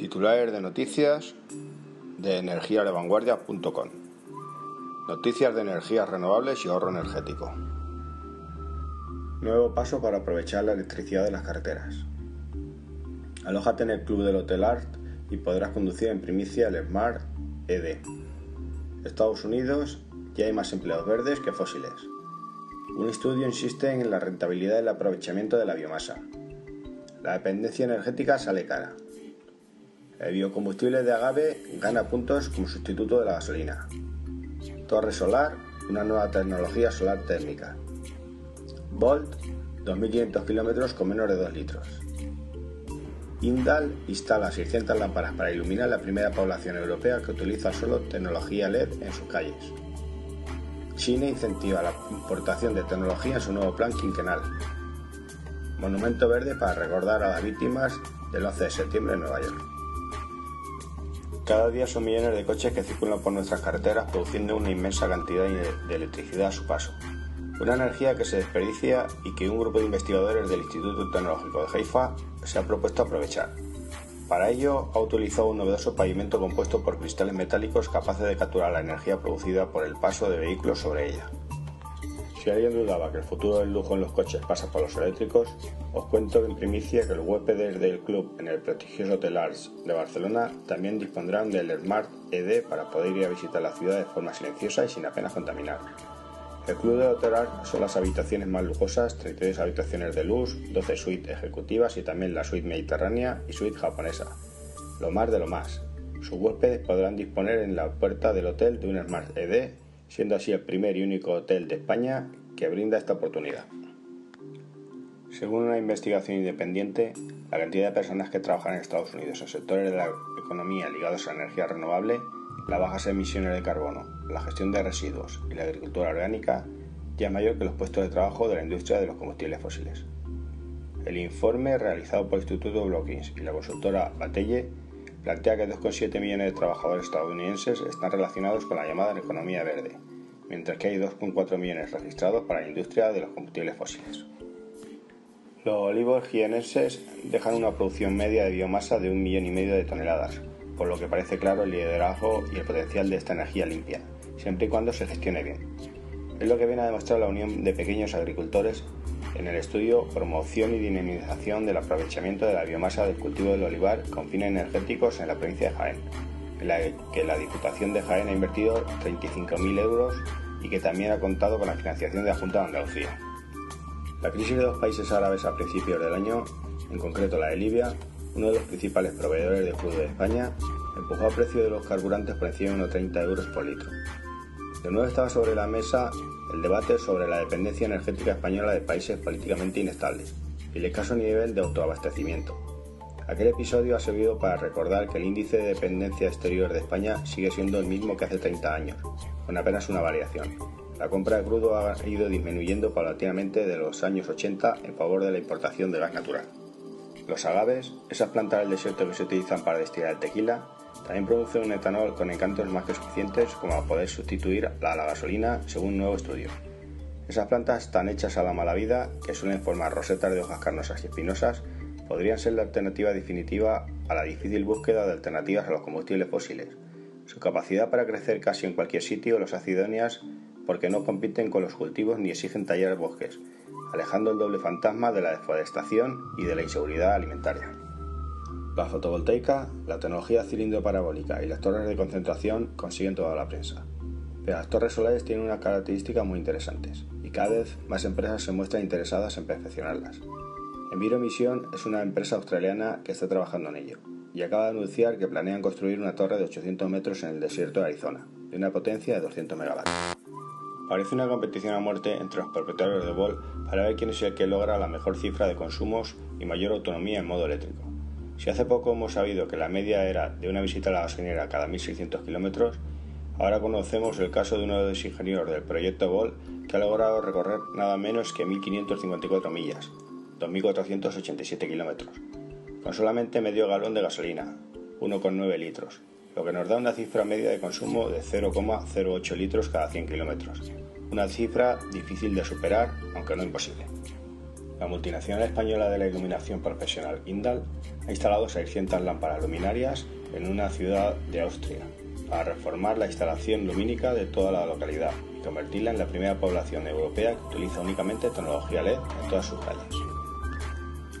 Titulares de noticias de energiadevanguardia.com Noticias de energías renovables y ahorro energético. Nuevo paso para aprovechar la electricidad de las carreteras. Alójate en el club del Hotel Art y podrás conducir en primicia el Smart ED. Estados Unidos ya hay más empleados verdes que fósiles. Un estudio insiste en la rentabilidad del aprovechamiento de la biomasa. La dependencia energética sale cara. El biocombustible de agave gana puntos como sustituto de la gasolina. Torre solar, una nueva tecnología solar térmica. Volt, 2.500 kilómetros con menos de 2 litros. Indal instala 600 lámparas para iluminar la primera población europea que utiliza solo tecnología LED en sus calles. China incentiva la importación de tecnología en su nuevo plan quinquenal. Monumento verde para recordar a las víctimas del 11 de septiembre en Nueva York. Cada día son millones de coches que circulan por nuestras carreteras produciendo una inmensa cantidad de electricidad a su paso. Una energía que se desperdicia y que un grupo de investigadores del Instituto Tecnológico de Haifa se ha propuesto aprovechar. Para ello, ha utilizado un novedoso pavimento compuesto por cristales metálicos capaces de capturar la energía producida por el paso de vehículos sobre ella. Si alguien dudaba que el futuro del lujo en los coches pasa por los eléctricos, os cuento en primicia que los huéspedes del club en el prestigioso Hotel Arts de Barcelona también dispondrán del Smart ED para poder ir a visitar la ciudad de forma silenciosa y sin apenas contaminar. El Club de Hotel Art son las habitaciones más lujosas, 32 habitaciones de luz, 12 suites ejecutivas y también la suite mediterránea y suite japonesa. Lo más de lo más. Sus huéspedes podrán disponer en la puerta del hotel de un Smart ED, siendo así el primer y único hotel de España que brinda esta oportunidad. Según una investigación independiente, la cantidad de personas que trabajan en Estados Unidos en sectores de la economía ligados a energía renovable las bajas emisiones de carbono, la gestión de residuos y la agricultura orgánica ya es mayor que los puestos de trabajo de la industria de los combustibles fósiles. El informe realizado por el Instituto Brookings y la consultora Batelle plantea que 2,7 millones de trabajadores estadounidenses están relacionados con la llamada economía verde, mientras que hay 2,4 millones registrados para la industria de los combustibles fósiles. Los olivos jienenses dejan una producción media de biomasa de un millón y medio de toneladas, por lo que parece claro el liderazgo y el potencial de esta energía limpia, siempre y cuando se gestione bien. Es lo que viene a demostrar la Unión de Pequeños Agricultores en el estudio Promoción y Dinamización del Aprovechamiento de la Biomasa del Cultivo del Olivar con fines energéticos en la provincia de Jaén, en la que la Diputación de Jaén ha invertido 35.000 euros y que también ha contado con la financiación de la Junta de Andalucía. La crisis de los países árabes a principios del año, en concreto la de Libia, uno de los principales proveedores de crudo de España, empujó el precio de los carburantes por encima de unos 30 euros por litro. De nuevo estaba sobre la mesa el debate sobre la dependencia energética española de países políticamente inestables y el escaso nivel de autoabastecimiento. Aquel episodio ha servido para recordar que el índice de dependencia exterior de España sigue siendo el mismo que hace 30 años, con apenas una variación. La compra de crudo ha ido disminuyendo paulatinamente de los años 80 en favor de la importación de gas natural. Los agaves, esas plantas del desierto que se utilizan para destilar el tequila, también producen un etanol con encantos más que suficientes como a poder sustituir a la gasolina según un nuevo estudio. Esas plantas están hechas a la mala vida, que suelen formar rosetas de hojas carnosas y espinosas, podrían ser la alternativa definitiva a la difícil búsqueda de alternativas a los combustibles fósiles. Su capacidad para crecer casi en cualquier sitio los hace idóneas porque no compiten con los cultivos ni exigen tallar bosques, alejando el doble fantasma de la deforestación y de la inseguridad alimentaria. La fotovoltaica, la tecnología cilindro parabólica y las torres de concentración consiguen toda la prensa. Pero las torres solares tienen unas características muy interesantes y cada vez más empresas se muestran interesadas en perfeccionarlas. Enviromission es una empresa australiana que está trabajando en ello y acaba de anunciar que planean construir una torre de 800 metros en el desierto de Arizona, de una potencia de 200 megavatios. Parece una competición a muerte entre los propietarios de Volt para ver quién es el que logra la mejor cifra de consumos y mayor autonomía en modo eléctrico. Si hace poco hemos sabido que la media era de una visita a la gasolinera cada 1.600 kilómetros, ahora conocemos el caso de uno de los ingenieros del proyecto Volt que ha logrado recorrer nada menos que 1.554 millas, 2.487 kilómetros, con solamente medio galón de gasolina, 1,9 litros, lo que nos da una cifra media de consumo de 0,08 litros cada 100 kilómetros, una cifra difícil de superar, aunque no imposible. La multinacional española de la iluminación profesional Indal ha instalado 600 lámparas luminarias en una ciudad de Austria para reformar la instalación lumínica de toda la localidad y convertirla en la primera población europea que utiliza únicamente tecnología LED en todas sus calles.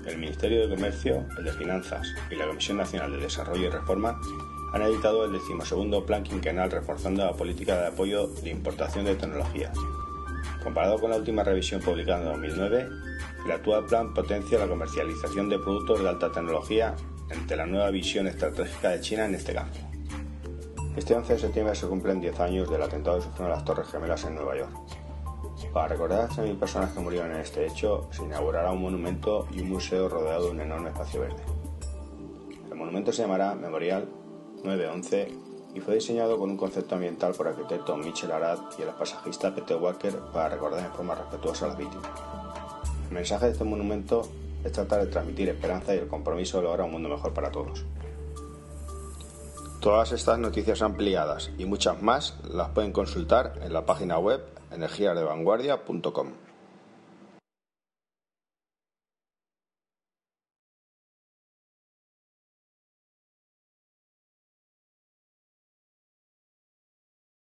El Ministerio de Comercio, el de Finanzas y la Comisión Nacional de Desarrollo y Reforma han editado el decimosegundo plan quinquenal reforzando la política de apoyo de importación de tecnologías. Comparado con la última revisión publicada en 2009, el actual plan potencia la comercialización de productos de alta tecnología ante la nueva visión estratégica de China en este campo. Este 11 de septiembre se cumplen 10 años del atentado que sufrieron las Torres Gemelas en Nueva York. Para recordar a 100.000 personas que murieron en este hecho, se inaugurará un monumento y un museo rodeado de un enorme espacio verde. El monumento se llamará Memorial 911 y fue diseñado con un concepto ambiental por arquitecto Michel Arad y el pasajista Peter Walker para recordar en forma respetuosa a las víctimas. El mensaje de este monumento es tratar de transmitir esperanza y el compromiso de lograr un mundo mejor para todos. Todas estas noticias ampliadas y muchas más las pueden consultar en la página web energiasdevanguardia.com.